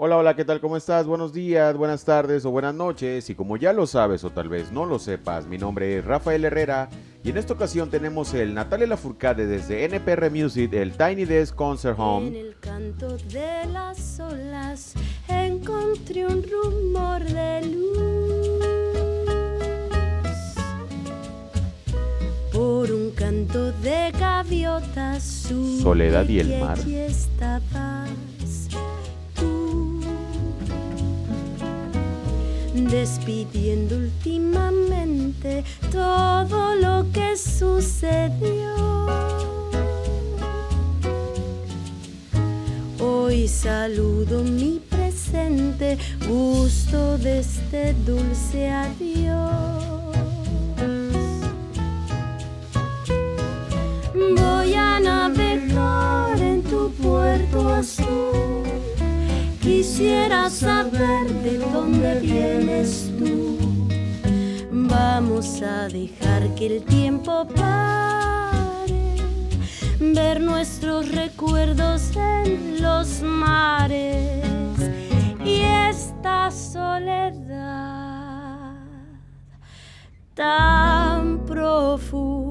Hola, hola, ¿qué tal? ¿Cómo estás? Buenos días, buenas tardes o buenas noches. Y como ya lo sabes o tal vez no lo sepas, mi nombre es Rafael Herrera y en esta ocasión tenemos el Natalia Lafourcade desde NPR Music, el Tiny Desk Concert Home. En el canto de las olas encontré un rumor de luz. Por un canto de gaviotas Soledad y el mar. allí Despidiendo últimamente todo lo que sucedió. Hoy saludo mi presente, gusto de este dulce adiós. Voy a navegar en tu puerto azul. Quisiera saber de dónde vienes tú. Vamos a dejar que el tiempo pare, ver nuestros recuerdos en los mares y esta soledad tan profunda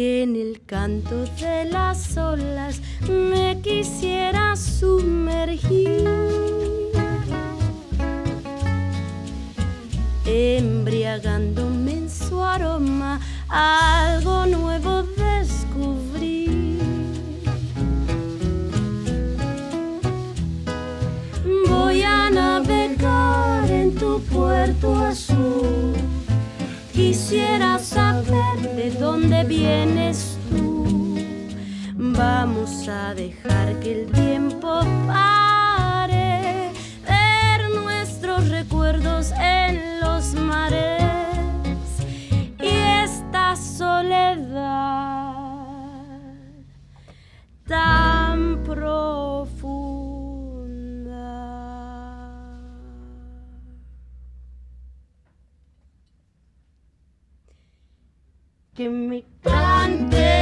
que en el canto de las olas me quisiera sumergir, embriagándome en su aroma, algo nuevo descubrí. Voy a navegar en tu puerto azul. Quisiera saber de dónde vienes tú. Vamos a dejar que el tiempo pare, ver nuestros recuerdos en los mares y esta soledad Que me cante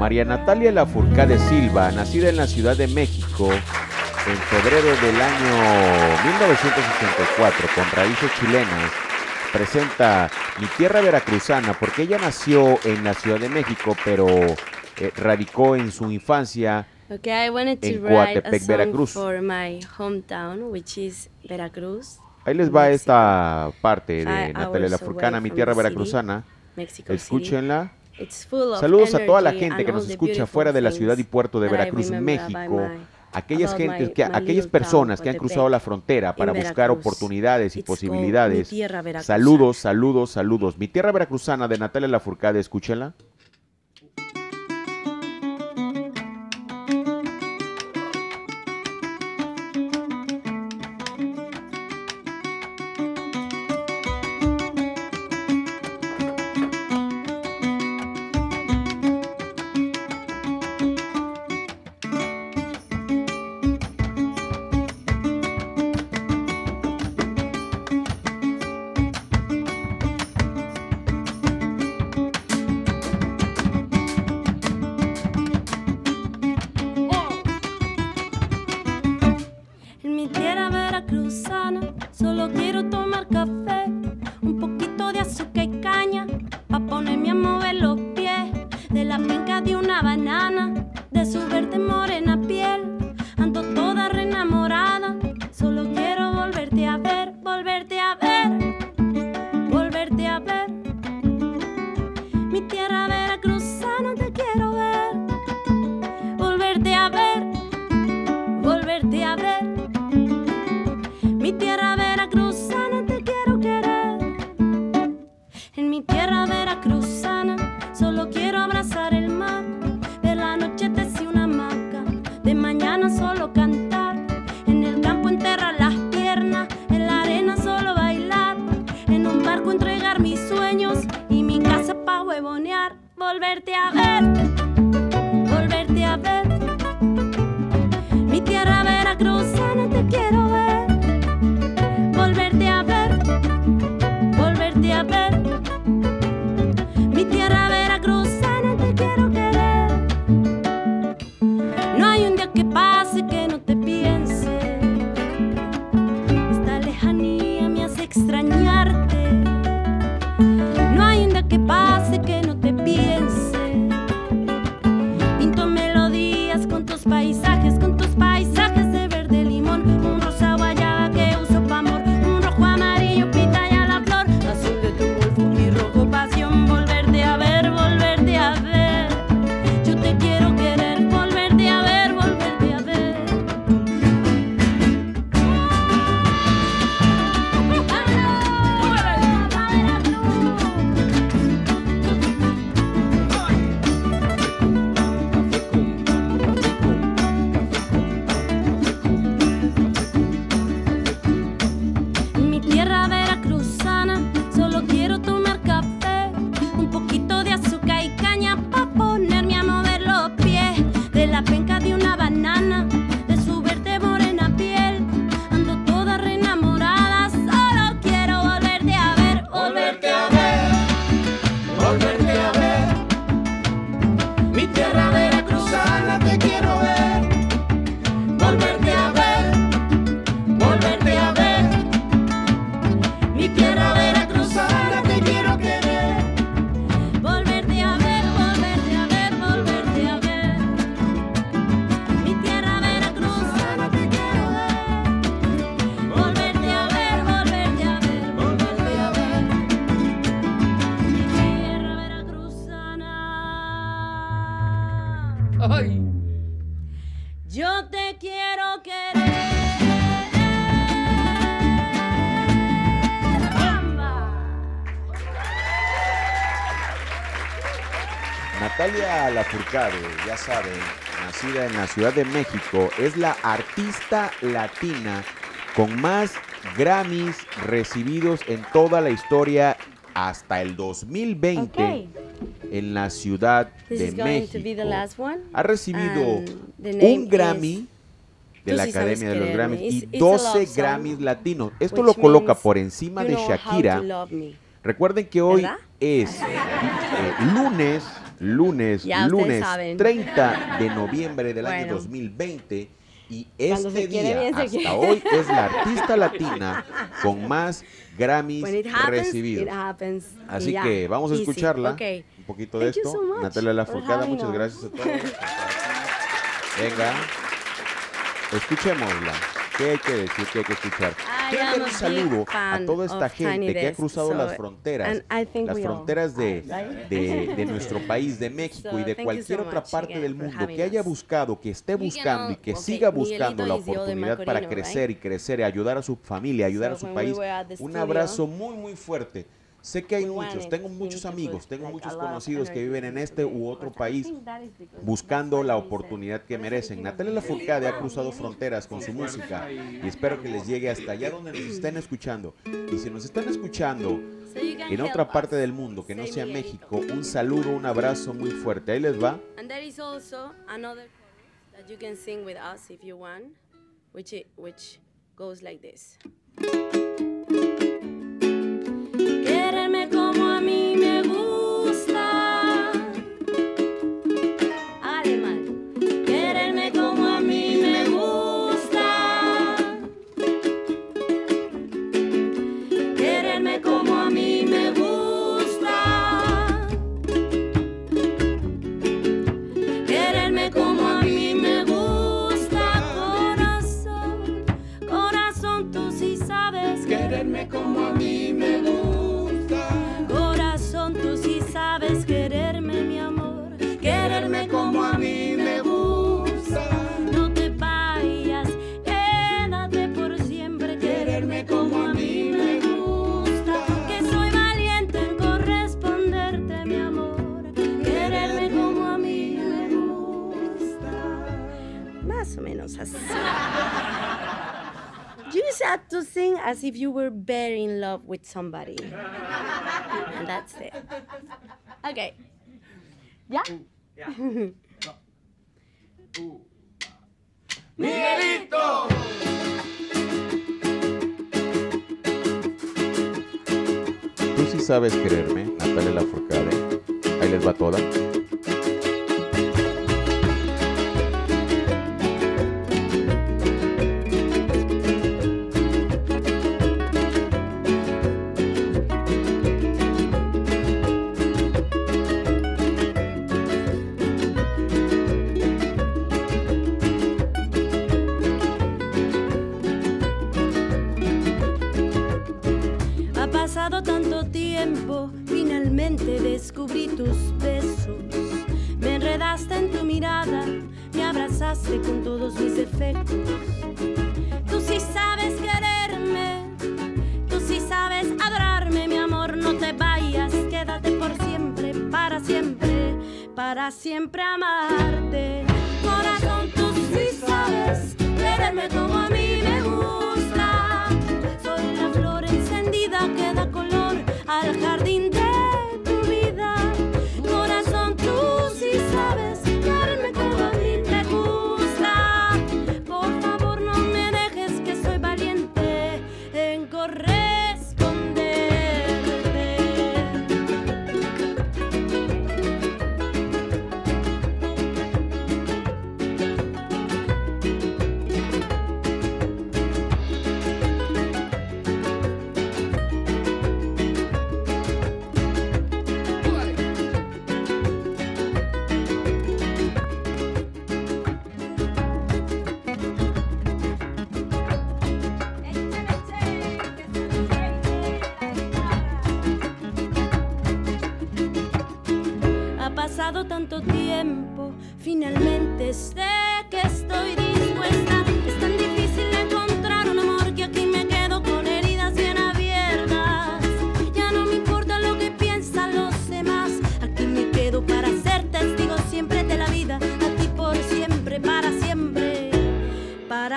María Natalia Lafourcade Silva, nacida en la Ciudad de México en febrero del año 1984, con raíces chilenas, presenta Mi Tierra Veracruzana, porque ella nació en la Ciudad de México, pero eh, radicó en su infancia Okay, I wanted to en write a Coatepec, song Veracruz. for my hometown, which is Veracruz, Ahí les va esta parte de Natalia Lafourcana, Mi Tierra. Veracruzana. Escúchenla. Saludos a toda la gente que nos escucha fuera de la ciudad y puerto de Veracruz, México. Aquellas gentes que aquellas personas que han cruzado la frontera para buscar oportunidades y posibilidades. Saludos, saludos, saludos. Mi tierra veracruzana de Natalia Lafourcade, escúchenla. azúcar y caña Ay. Yo te quiero querer. Bamba. Natalia Lafourcade, ya saben, nacida en la Ciudad de México, es la artista latina con más Grammys recibidos en toda la historia hasta el 2020 Okay. En la Ciudad This de México. Ha recibido un Grammy de la Academia de los. Grammys y it's a 12 love song, Grammys latinos. Esto lo coloca por encima de Shakira. Recuerden que hoy ¿Verdad? es eh, lunes, lunes, Ya lunes saben. 30 de noviembre del año Bueno. 2020 y este día bien, hasta hoy es la artista latina con más Grammys When it happens, recibidos. it happens. Así que vamos a Easy. escucharla. Un poquito de Thank esto. so Natalia having muchas gracias a todos. Venga. Escuchémosla. ¿Qué hay que decir? ¿Qué hay que escuchar? Quiero a un saludo a toda esta gente que ha cruzado las fronteras. Las fronteras de, de, de nuestro país, de México y de cualquier otra parte del mundo que haya us. buscado, que esté can buscando y que siga buscando la oportunidad para crecer y crecer, y ayudar a su familia, ayudar a su país. Un abrazo muy, muy fuerte. Sé que hay muchos, tengo muchos amigos, tengo like, muchos conocidos que viven en este u otro país think that is because buscando la oportunidad que merecen. Natalia Lafourcade ha cruzado fronteras con su música y espero que les llegue hasta allá donde nos estén escuchando. Y si nos están escuchando So you can en otra parte us. del mundo que no sea. México, un saludo, un abrazo muy fuerte. Ahí les va. And there is also sing as if you were very in love with somebody. and that's it. Okay. ¿Ya? Miguelito. Tú sí sabes quererme, Natalia Lafourcade. Ahí les va toda. Para siempre amarte. Corazón, tú sí sabes quererme como a mí me gusta. Soy la flor encendida que da color al jardín de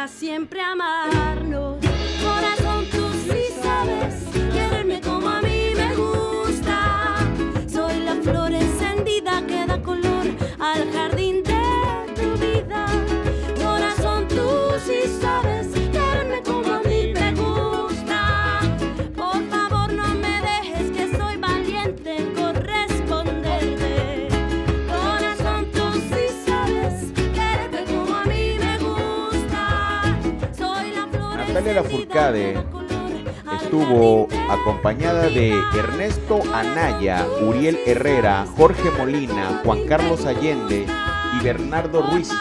siempre amarnos. Corazón, tú sí sabes quererme como a mí me gusta. Soy la flor encendida que da color al jardín de Natalia Lafourcade Estuvo acompañada de Ernesto Anaya, Uriel Herrera, Jorge Molina, Juan Carlos Allende y Bernardo Ruiz.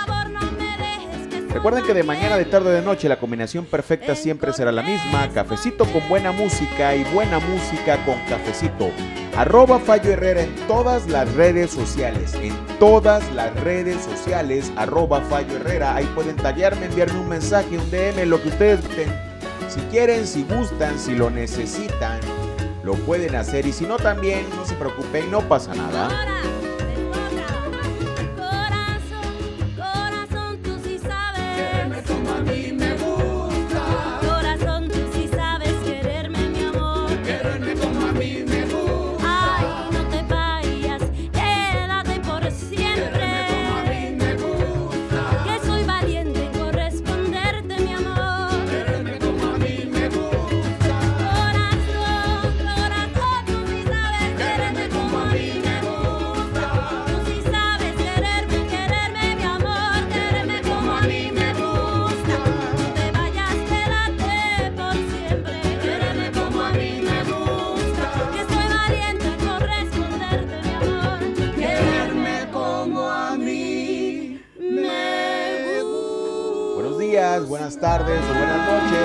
Recuerden que de mañana, de tarde, de noche, la combinación perfecta siempre será la misma. Cafecito con buena música y buena música con cafecito. Arroba Fallo Herrera en todas las redes sociales. En todas las redes sociales, arroba Fallo Herrera. Ahí pueden tallarme, enviarme un mensaje, un DM, lo que ustedes. Si quieren, si gustan, si lo necesitan, lo pueden hacer. Y si no, también, no se preocupen, no pasa nada. Quererme buenas tardes o buenas noches.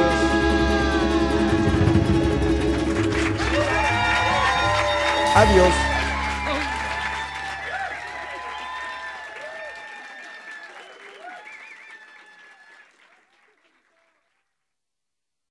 Adiós.